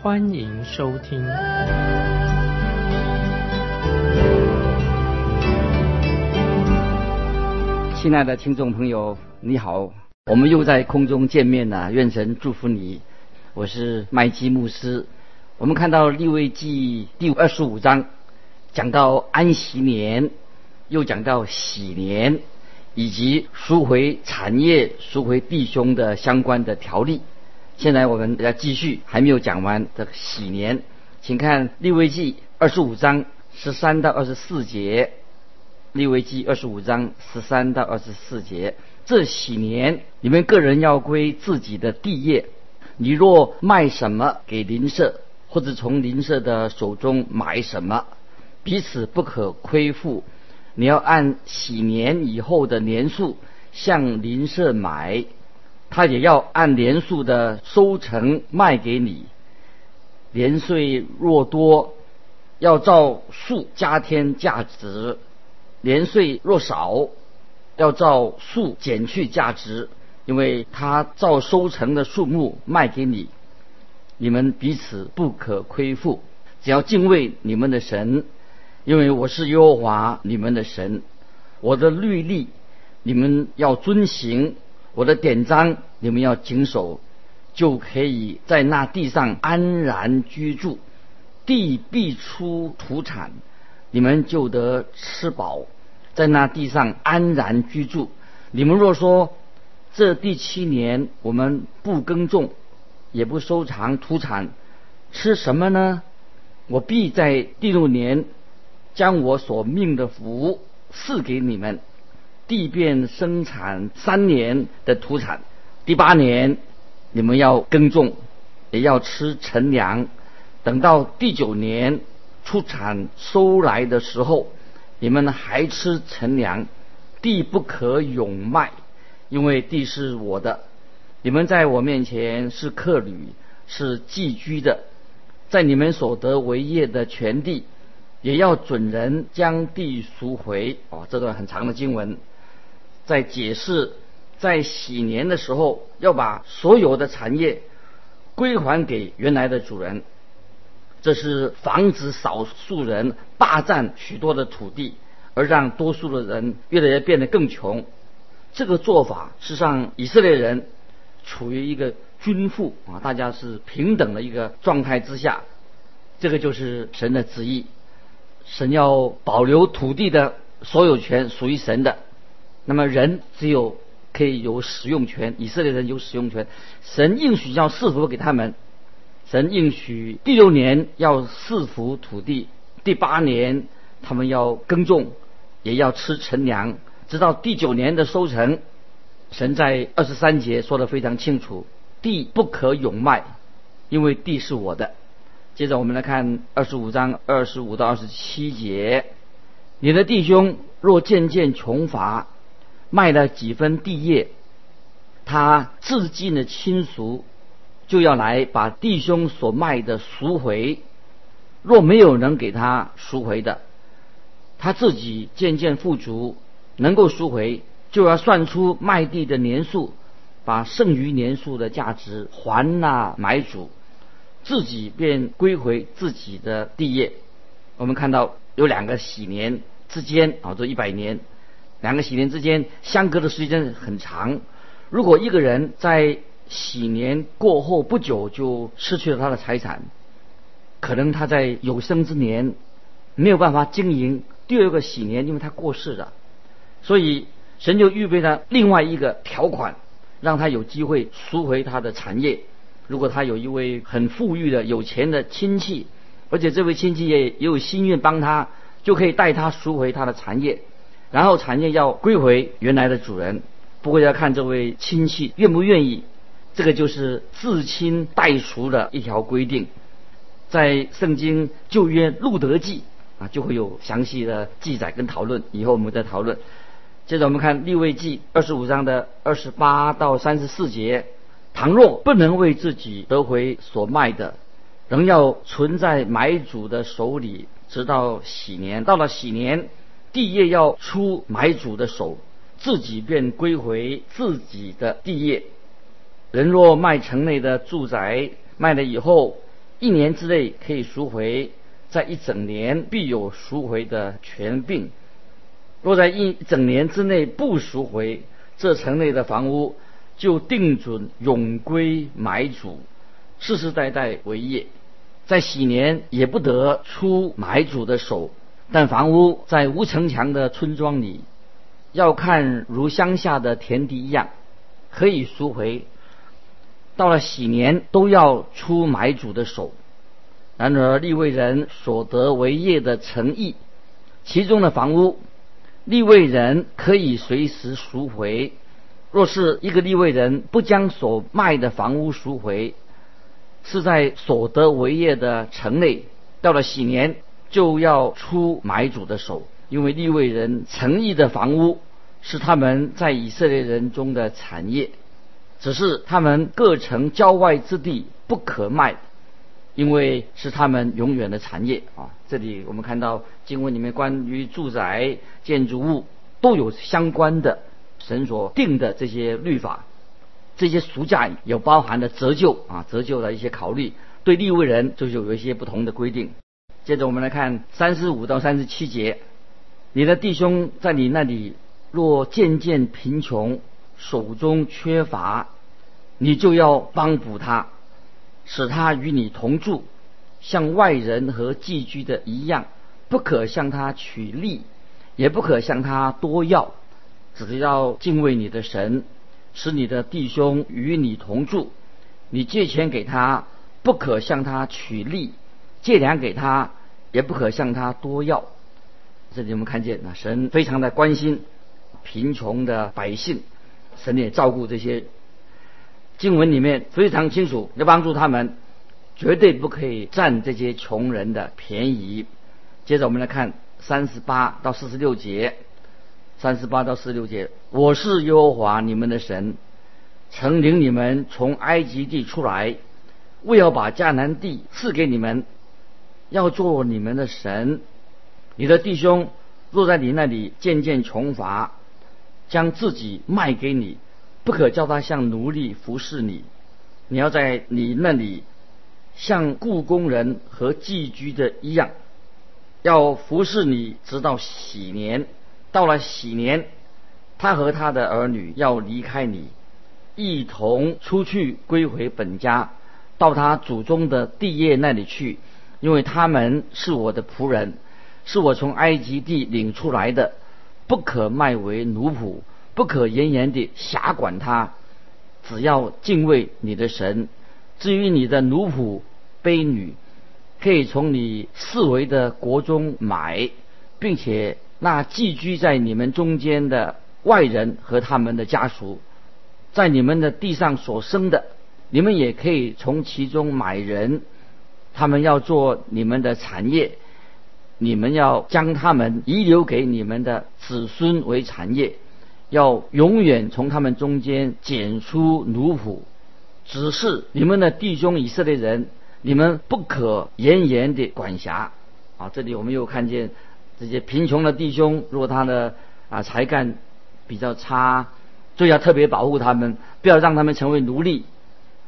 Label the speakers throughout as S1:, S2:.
S1: 欢迎收听。
S2: 亲爱的听众朋友，你好。我们又在空中见面了，愿神祝福你。我是麦基牧师。我们看到利未记第二十五章，讲到安息年，又讲到喜年，以及赎回产业、赎回弟兄的相关的条例。现在我们要继续，还没有讲完的喜年，请看利未记二十五章十三到二十四节。利未记二十五章十三到二十四节。这喜年，你们个人要归自己的地业。你若卖什么给邻舍，或者从邻舍的手中买什么，彼此不可亏负。你要按喜年以后的年数向邻舍买，他也要按年数的收成卖给你。年岁若多，要照数加添价值；年岁若少，要照数减去价值，因为他照收成的数目卖给你，你们彼此不可亏负。只要敬畏你们的神，因为我是耶和华你们的神。我的律例你们要遵行，我的典章你们要谨守，就可以在那地上安然居住。地必出土产，你们就得吃饱。在那地上安然居住。你们若说这第七年我们不耕种，也不收藏土产，吃什么呢？我必在第六年将我所命的福赐给你们，地便生产三年的土产。第八年你们要耕种，也要吃陈粮。等到第九年出产收来的时候。你们还吃陈粮，地不可永卖，因为地是我的。你们在我面前是客旅，是寄居的，在你们所得为业的全地，也要准人将地赎回。哦，这段很长的经文，在解释在喜年的时候，要把所有的产业归还给原来的主人。这是防止少数人霸占许多的土地，而让多数的人越来越变得更穷。这个做法是让以色列人处于一个均富啊，大家是平等的一个状态之下。这个就是神的旨意。神要保留土地的所有权属于神的，那么人只有可以有使用权，以色列人有使用权。神应许要赐福给他们。神应许第六年要赐福土地，第八年他们要耕种，也要吃陈粮，直到第九年的收成。神在二十三节说的非常清楚：地不可永卖，因为地是我的。接着我们来看二十五章二十五到二十七节：你的弟兄若渐渐穷乏，卖了几分地业，他自尽的亲属。就要来把弟兄所卖的赎回，若没有能给他赎回的，他自己渐渐富足，能够赎回，就要算出卖地的年数，把剩余年数的价值还那买主，自己便归回自己的地业。我们看到有两个喜年之间啊，这一百年，两个喜年之间相隔的时间很长。如果一个人在喜年过后不久就失去了他的财产，可能他在有生之年没有办法经营第二个喜年，因为他过世了，所以神就预备了另外一个条款，让他有机会赎回他的产业。如果他有一位很富裕的有钱的亲戚，而且这位亲戚也也有心愿帮他，就可以带他赎回他的产业，然后产业要归回原来的主人。不过要看这位亲戚愿不愿意。这个就是自亲代赎的一条规定。在圣经旧约路德记啊，就会有详细的记载跟讨论。以后我们再讨论。接着我们看利未记二十五章的二十八到三十四节：倘若不能为自己得回所卖的，仍要存在买主的手里，直到喜年。到了喜年，地业要出买主的手，自己便归回自己的地业。人若卖城内的住宅，卖了以后，一年之内可以赎回，在一整年必有赎回的权柄。若在一整年之内不赎回，这城内的房屋就定准永归买主，世世代代为业。在喜年也不得出买主的手，但房屋在无城墙的村庄里，要看如乡下的田地一样，可以赎回。到了喜年都要出买主的手。然而立位人所得为业的诚意，其中的房屋。立位人可以随时赎回。若是一个立位人不将所卖的房屋赎回，是在所得为业的城内，到了喜年就要出买主的手，因为立位人诚意的房屋是他们在以色列人中的产业，只是他们各城郊外之地不可卖。因为是他们永远的产业啊！这里我们看到经文里面关于住宅、建筑物都有相关的神所定的这些律法，这些俗价有包含的折旧啊，折旧的一些考虑，对利未人就有一些不同的规定。接着我们来看三十五到三十七节：你的弟兄在你那里若渐渐贫穷，手中缺乏，你就要帮补他。使他与你同住，像外人和寄居的一样，不可向他取利，也不可向他多要，只要敬畏你的神，使你的弟兄与你同住。你借钱给他，不可向他取利；借粮给他，也不可向他多要。这里我们看见啊，神非常的关心贫穷的百姓，神也照顾这些。经文里面非常清楚，要帮助他们，绝对不可以占这些穷人的便宜。接着我们来看三十八到四十六节，三十八到四十六节，我是耶和华你们的神，曾领你们从埃及地出来，为要把迦南地赐给你们，要做你们的神。你的弟兄若在你那里渐渐穷乏，将自己卖给你。不可叫他像奴隶服侍你，你要在你那里像雇工人和寄居的一样，要服侍你直到喜年。到了喜年，他和他的儿女要离开你，一同出去归回本家，到他祖宗的地业那里去，因为他们是我的仆人，是我从埃及地领出来的，不可卖为奴仆。不可严严地辖管他，只要敬畏你的神。至于你的奴仆、婢女，可以从你四围的国中买，并且那寄居在你们中间的外人和他们的家属，在你们的地上所生的，你们也可以从其中买人。他们要做你们的产业，你们要将他们遗留给你们的子孙为产业。要永远从他们中间拣出奴仆，只是你们的弟兄以色列人，你们不可严严的管辖。啊，这里我们又看见这些贫穷的弟兄，如果他的啊才干比较差，就要特别保护他们，不要让他们成为奴隶，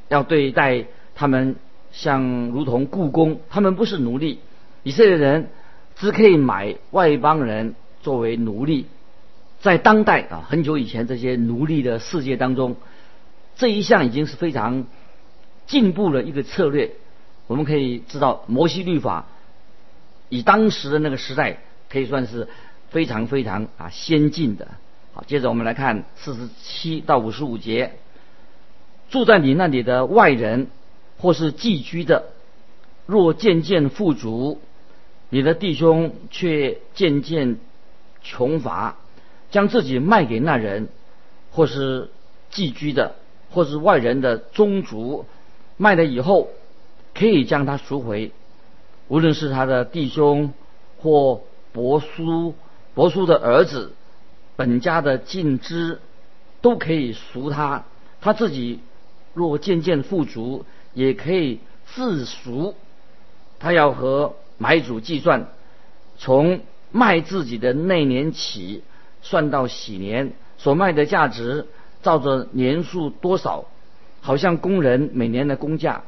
S2: 要对待他们像如同故宫，他们不是奴隶。以色列人只可以买外邦人作为奴隶。在当代啊，很久以前这些奴隶的世界当中，这一项已经是非常进步了一个策略。我们可以知道，摩西律法以当时的那个时代可以算是非常非常啊先进的。好，接着我们来看四十七到五十五节，住在你那里的外人或是寄居的，若渐渐富足，你的弟兄却渐渐穷乏。将自己卖给那人，或是寄居的，或是外人的宗族，卖了以后，可以将他赎回。无论是他的弟兄或伯叔、伯叔的儿子，本家的近支，都可以赎他。他自己若渐渐富足，也可以自赎。他要和买主计算，从卖自己的那年起，算到喜年所卖的价值，照着年数多少，好像工人每年的工价。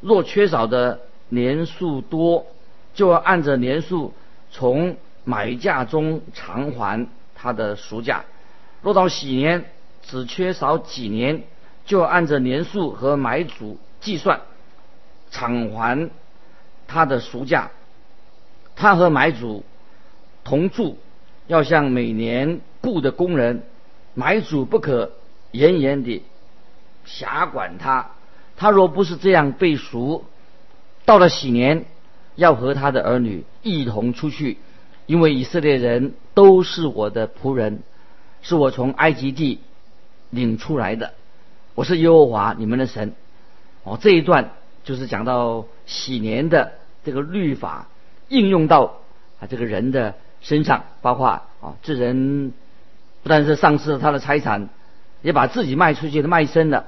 S2: 若缺少的年数多，就要按着年数从买价中偿还他的赎价；若到喜年只缺少几年，就按着年数和买主计算偿还他的赎价。他和买主同住，要向每年雇的工人，买主不可严严地辖管他。他若不是这样被赎，到了喜年，要和他的儿女一同出去，因为以色列人都是我的仆人，是我从埃及地领出来的，我是耶和华你们的神。哦，这一段就是讲到喜年的这个律法应用到啊这个人的身上，包括啊这人不但是丧失了他的财产，也把自己卖出去的卖身了。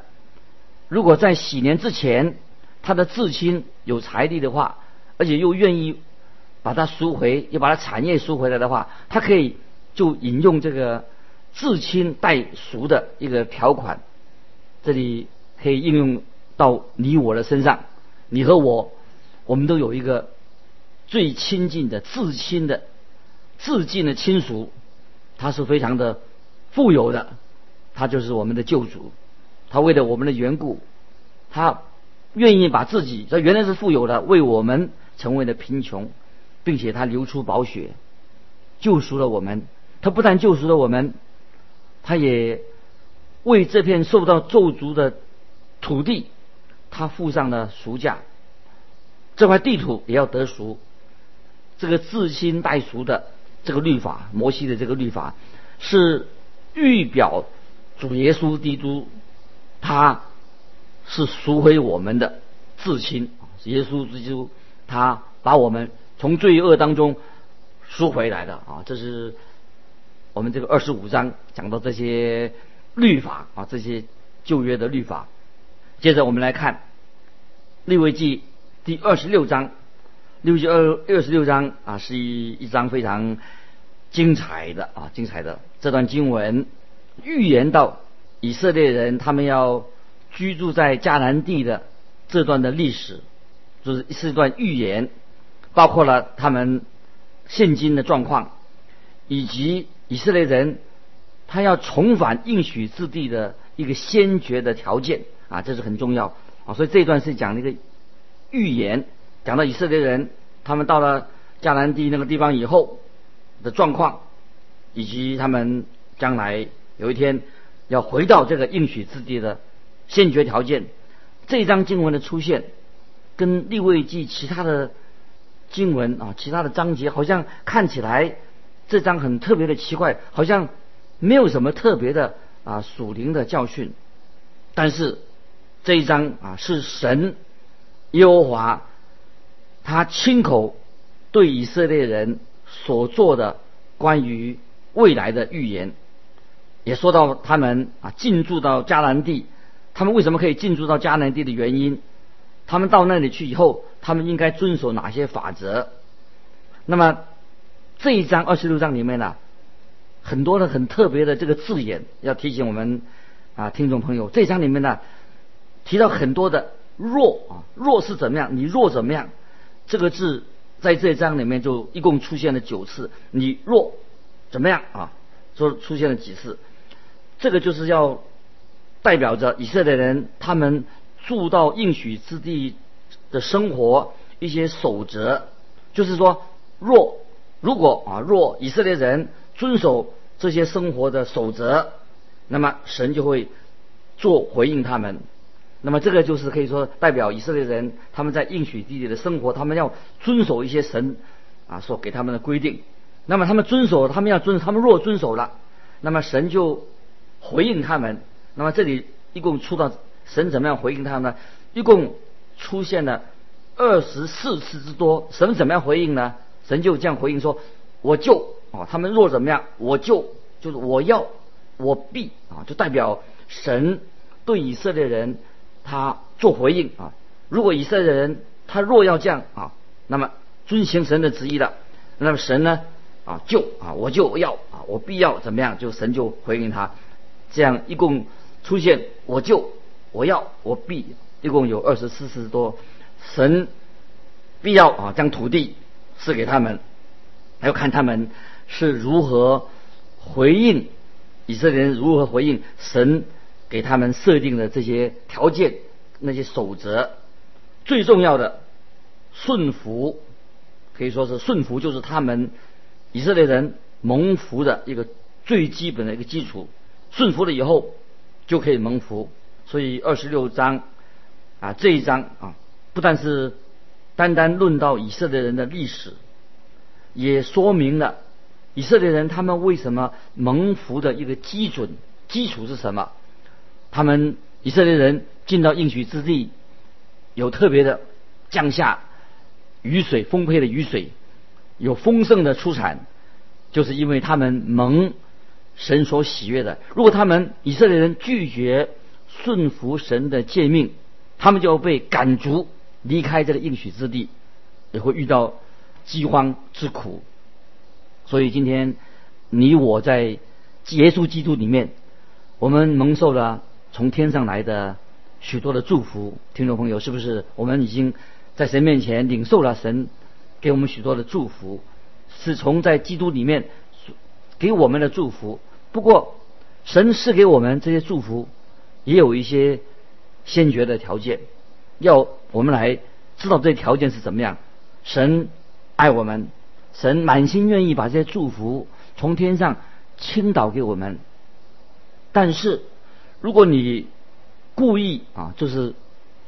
S2: 如果在喜年之前，他的至亲有财力的话，而且又愿意把它赎回，又把他产业赎回来的话，他可以就引用这个至亲代赎的一个条款。这里可以应用到你我的身上，你和我，我们都有一个最亲近的至亲的至近的亲属，他是非常的富有的，他就是我们的救主。他为了我们的缘故，他愿意把自己，他原来是富有的，为我们成为了贫穷，并且他流出宝血，救赎了我们。他不但救赎了我们，他也为这片受到咒诅的土地，他付上了赎价。这块地图也要得赎。这个自亲代赎的这个律法，摩西的这个律法，是预表主耶稣基督。他是赎回我们的至亲，耶稣基督，他把我们从罪恶当中赎回来的啊！这是我们这个二十五章讲到这些律法啊，这些旧约的律法。接着我们来看利未记第二十六章，六记二二十六章啊，是一一章非常精彩的啊，精彩的这段经文预言到。以色列人他们要居住在迦南地的这段的历史，就是是一段预言，包括了他们现今的状况，以及以色列人他要重返应许之地的一个先决的条件啊，这是很重要啊。所以这一段是讲那个预言，讲到以色列人他们到了迦南地那个地方以后的状况，以及他们将来有一天。要回到这个应许之地的先决条件，这张经文的出现，跟立位记其他的经文啊，其他的章节好像看起来这张很特别的奇怪，好像没有什么特别的啊属灵的教训。但是这一章啊，是神耶和华他亲口对以色列人所做的关于未来的预言。也说到他们啊进驻到迦南地，他们为什么可以进驻到迦南地的原因？他们到那里去以后，他们应该遵守哪些法则？那么这一章二十六章里面呢，很多的很特别的这个字眼要提醒我们啊听众朋友，这一章里面呢提到很多的弱啊弱是怎么样？你弱怎么样？这个字在这章里面就一共出现了九次，你弱怎么样啊？说出现了几次？这个就是要代表着以色列人他们住到应许之地的生活一些守则，就是说，若如果啊，若以色列人遵守这些生活的守则，那么神就会做回应他们。那么这个就是可以说代表以色列人他们在应许地里的生活，他们要遵守一些神啊所给他们的规定。那么他们遵守，他们要遵，他们若遵守了，那么神就。回应他们，那么这里一共出到神怎么样回应他们呢？一共出现了二十四次之多。神怎么样回应呢？神就这样回应说：“我就啊，他们若怎么样，我就就是我要，我必啊，就代表神对以色列人他做回应啊。如果以色列人他若要这样啊，那么遵行神的旨意了，那么神呢啊就啊我就要啊我必要怎么样，就神就回应他。这样一共出现我就我要我必，一共有二十四次多。神必要啊将土地。赐给他们，还要看他们是如何回应以色列人如何回应神给他们设定的这些条件、那些守则。最重要的顺服，可以说是顺服，就是他们以色列人蒙福的一个最基本的一个基础。顺服了以后，就可以蒙福。所以二十六章啊这一章啊，不但是。单单论到以色列人的历史，也说明了以色列人他们为什么蒙福的一个基准基础是什么？他们以色列人进到应许之地，有特别的降下雨水，丰沛的雨水，有丰盛的出产，就是因为他们蒙神所喜悦的。如果他们以色列人拒绝顺服神的诫命，他们就要被赶逐。离开这个应许之地，也会遇到饥荒之苦。所以今天你我在耶稣基督里面，我们蒙受了从天上来的许多的祝福。听众朋友，是不是我们已经在神面前领受了神给我们许多的祝福？是从在基督里面给我们的祝福。不过，神赐给我们这些祝福，也有一些先决的条件。要我们来知道这些条件是怎么样。神爱我们，神满心愿意把这些祝福从天上倾倒给我们。但是，如果你故意啊，就是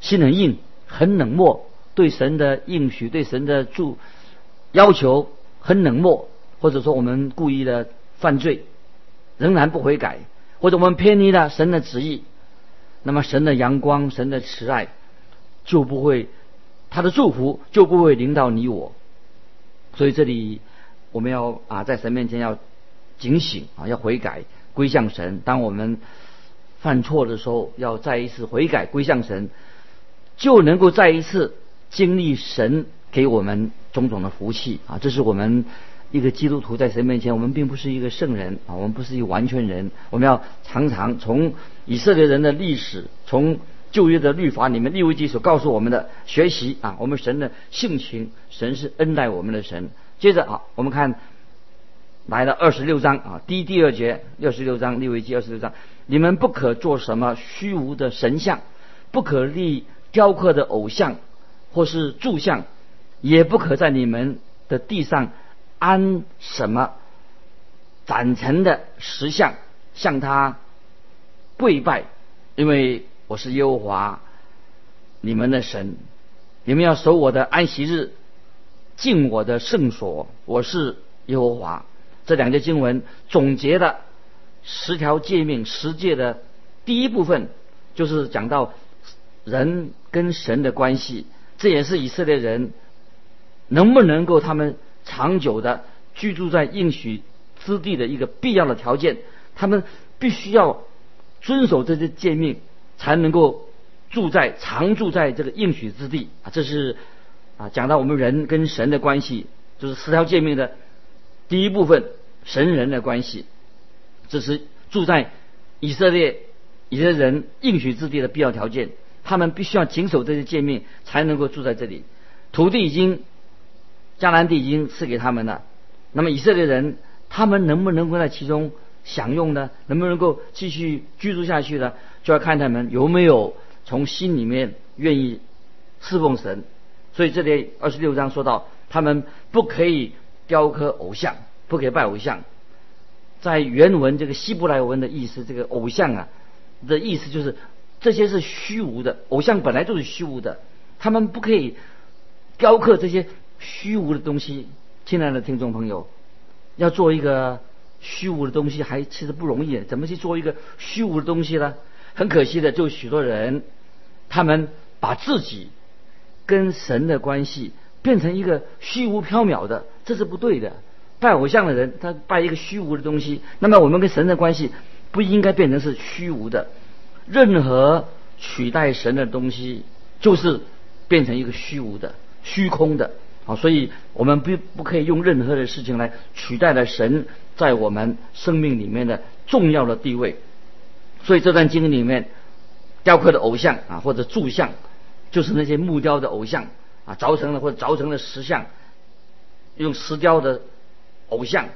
S2: 心很硬、很冷漠，对神的应许、对神的祝要求很冷漠，或者说我们故意的犯罪，仍然不悔改，或者我们偏离了神的旨意，那么神的阳光、神的慈爱。就不会，他的祝福就不会临到你我。所以这里我们要啊，在神面前要警醒啊，要悔改归向神。当我们犯错的时候，要再一次悔改归向神，就能够再一次经历神给我们种种的福气啊。这是我们一个基督徒在神面前，我们并不是一个圣人啊，我们不是一个完全人。我们要常常从以色列人的历史，从旧约的律法里面，利未记所告诉我们的学习啊，我们神的性情，神是恩待我们的神。接着啊，我们看来了二十六章啊，第一、第二节，六十六章利未记二十六章，你们不可做什么虚无的神像，不可立雕刻的偶像或是柱像，也不可在你们的地上安什么展成的石像，向他跪拜，因为。我是耶和华，你们的神，你们要守我的安息日，敬我的圣所。我是耶和华。这两节经文总结了十条诫命、十诫的第一部分，就是讲到人跟神的关系。这也是以色列人能不能够他们长久的居住在应许之地的一个必要的条件。他们必须要遵守这些诫命。才能够住在常住在这个应许之地啊！这是啊，讲到我们人跟神的关系，就是十条诫命的第一部分，神人的关系。这是住在以色列以色列人应许之地的必要条件。他们必须要谨守这些诫命，才能够住在这里。土地已经迦南地已经赐给他们了，那么以色列人他们能不能够在其中？享用呢，能不能够继续居住下去呢？就要看他们有没有从心里面愿意侍奉神。所以这里二十六章说到，他们不可以雕刻偶像，不可以拜偶像。在原文这个希伯来文的意思，这个偶像啊的意思就是这些是虚无的，偶像本来就是虚无的，他们不可以雕刻这些虚无的东西。亲爱的听众朋友，要做一个。虚无的东西还其实不容易，怎么去做一个虚无的东西呢？很可惜的，就许多人，他们把自己跟神的关系变成一个虚无缥缈的，这是不对的。拜偶像的人，他拜一个虚无的东西，那么我们跟神的关系不应该变成是虚无的。任何取代神的东西，就是变成一个虚无的、虚空的。好，所以我们不不可以用任何的事情来取代了神在我们生命里面的重要的地位。所以这段经里面雕刻的偶像啊，或者铸像，就是那些木雕的偶像啊，凿成了或者凿成了石像，用石雕的偶像，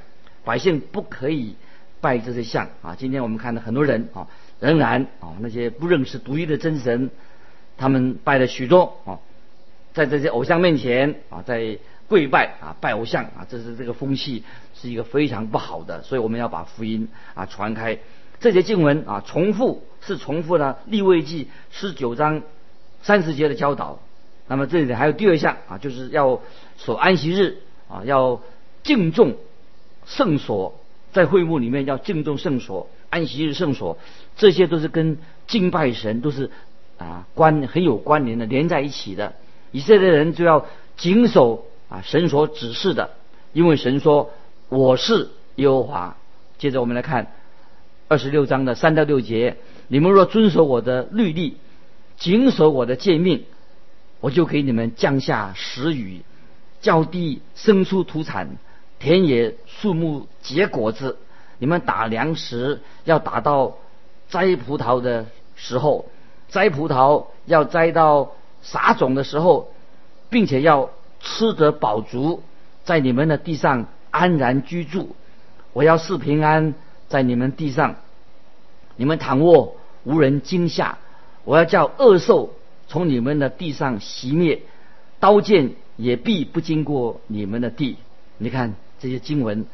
S2: 百姓不可以拜这些像啊。今天我们看到很多人啊，仍然啊那些不认识独一的真神，他们拜了许多啊。在这些偶像面前啊，在跪拜啊，拜偶像啊，这是这个风气是一个非常不好的，所以我们要把福音啊传开。这些经文啊，重复是重复了立位记十九章三十节的教导。那么这里还有第二项啊，就是要守安息日啊，要敬重圣所，在会幕里面要敬重圣所，安息日圣所，这些都是跟敬拜神都是啊关很有关联的，连在一起的。以色列人就要谨守啊神所指示的，因为神说我是耶和华。接着我们来看二十六章的三到六节：你们若遵守我的律例，谨守我的诫命，我就给你们降下时雨，叫地生出土产，田野树木结果子。你们打粮食要打到摘葡萄的时候，摘葡萄要摘到。撒种的时候，并且要吃得饱足，在你们的地上安然居住。我要赐平安在你们地上，你们躺卧无人惊吓。我要叫恶兽从你们的地上熄灭，刀剑也必不经过你们的地。你看这些经文，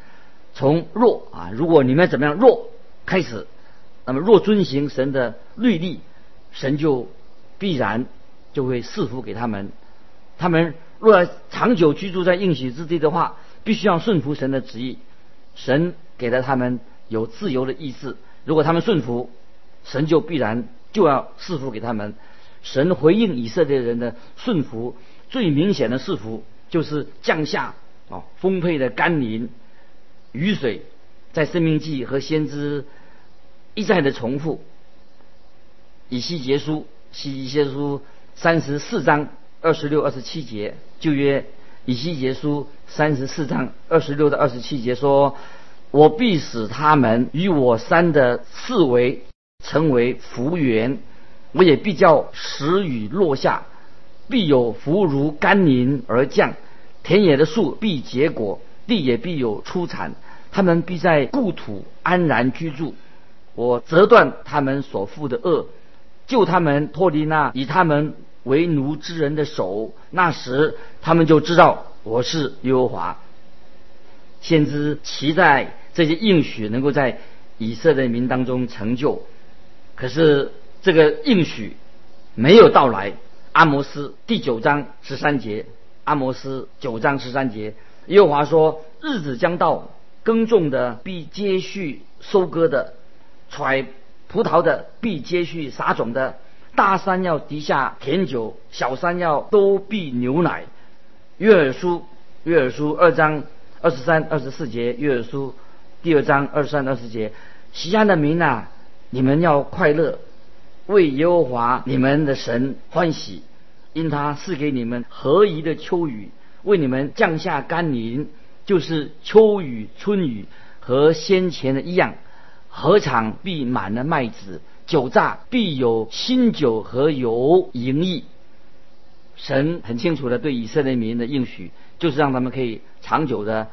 S2: 从弱啊，如果你们怎么样弱开始，那么若遵行神的律例，神就必然。就会赐福给他们。他们若要长久居住在应许之地的话，必须要顺服神的旨意。神给了他们有自由的意志。如果他们顺服，神就必然就要赐福给他们。神回应以色列人的顺服，最明显的赐福就是降下啊丰沛的甘霖、雨水，在生命记和先知一再的重复。以西结书，西结书。三十四章二十六、二十七节，旧约以西结书三十四章二十六到二十七节说：“我必使他们与我山的四围成为福源，我也必叫时雨落下，必有福如甘霖而降，田野的树必结果，地也必有出产，他们必在故土安然居住。我折断他们所负的恶。”救他们脱离那以他们为奴之人的手，那时他们就知道我是耶和华。先知期待这些应许能够在以色列民当中成就，可是这个应许没有到来。阿摩斯第九章十三节，阿摩斯九章十三节，耶和华说：日子将到，耕种的必接续收割的，揣。葡萄的必接续撒种的，大山要滴下甜酒，小山要都必牛奶。约尔书，约尔书二章二十三、二十四节，约尔书第二章二十三、二十节，西安的民呐，你们要快乐，为耶和华你们的神欢喜，因他赐给你们合宜的秋雨，为你们降下甘霖，就是秋雨、春雨和先前的一样。禾场必满了麦子，酒榨必有新酒和油盈溢。神很清楚的对以色列民的应许，就是让他们可以长久的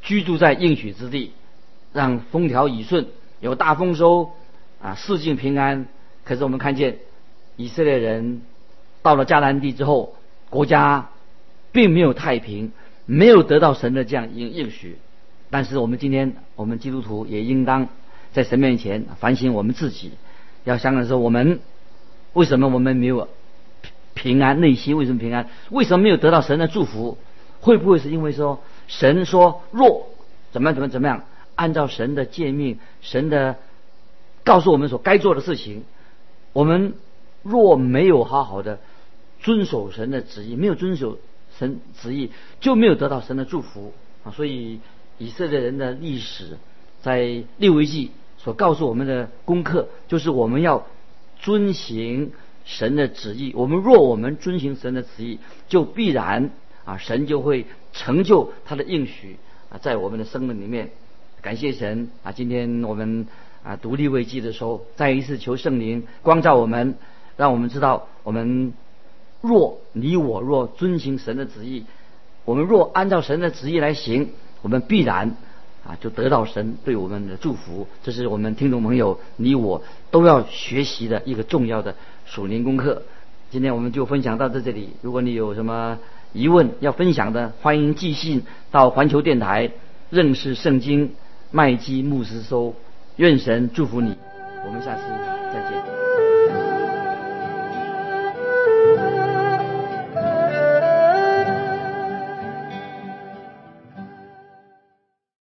S2: 居住在应许之地，让风调雨顺，有大丰收，啊，四境平安。可是我们看见以色列人到了迦南地之后，国家并没有太平，没有得到神的这样应应许。但是我们今天，我们基督徒也应当。在神面前反省我们自己，要想想说我们为什么我们没有平安内心？为什么平安？为什么没有得到神的祝福？会不会是因为说神说若怎么样怎么怎么样，按照神的诫命，神的告诉我们所该做的事情，我们若没有好好的遵守神的旨意，没有遵守神旨意，就没有得到神的祝福啊！所以以色列人的历史，在利未记所告诉我们的功课，就是我们要遵行神的旨意。我们若我们遵行神的旨意，就必然啊，神就会成就他的应许啊，在我们的生命里面。感谢神啊！今天我们啊独立未记的时候，再一次求圣灵光照我们，让我们知道我们。若你我若遵行神的旨意，我们若按照神的旨意来行，我们必然啊就得到神对我们的祝福。这是我们听众朋友你我都要学习的一个重要的属灵功课。今天我们就分享到这里。如果你有什么疑问要分享的，欢迎寄信到环球电台认识圣经麦基牧师收。愿神祝福你。我们下次再。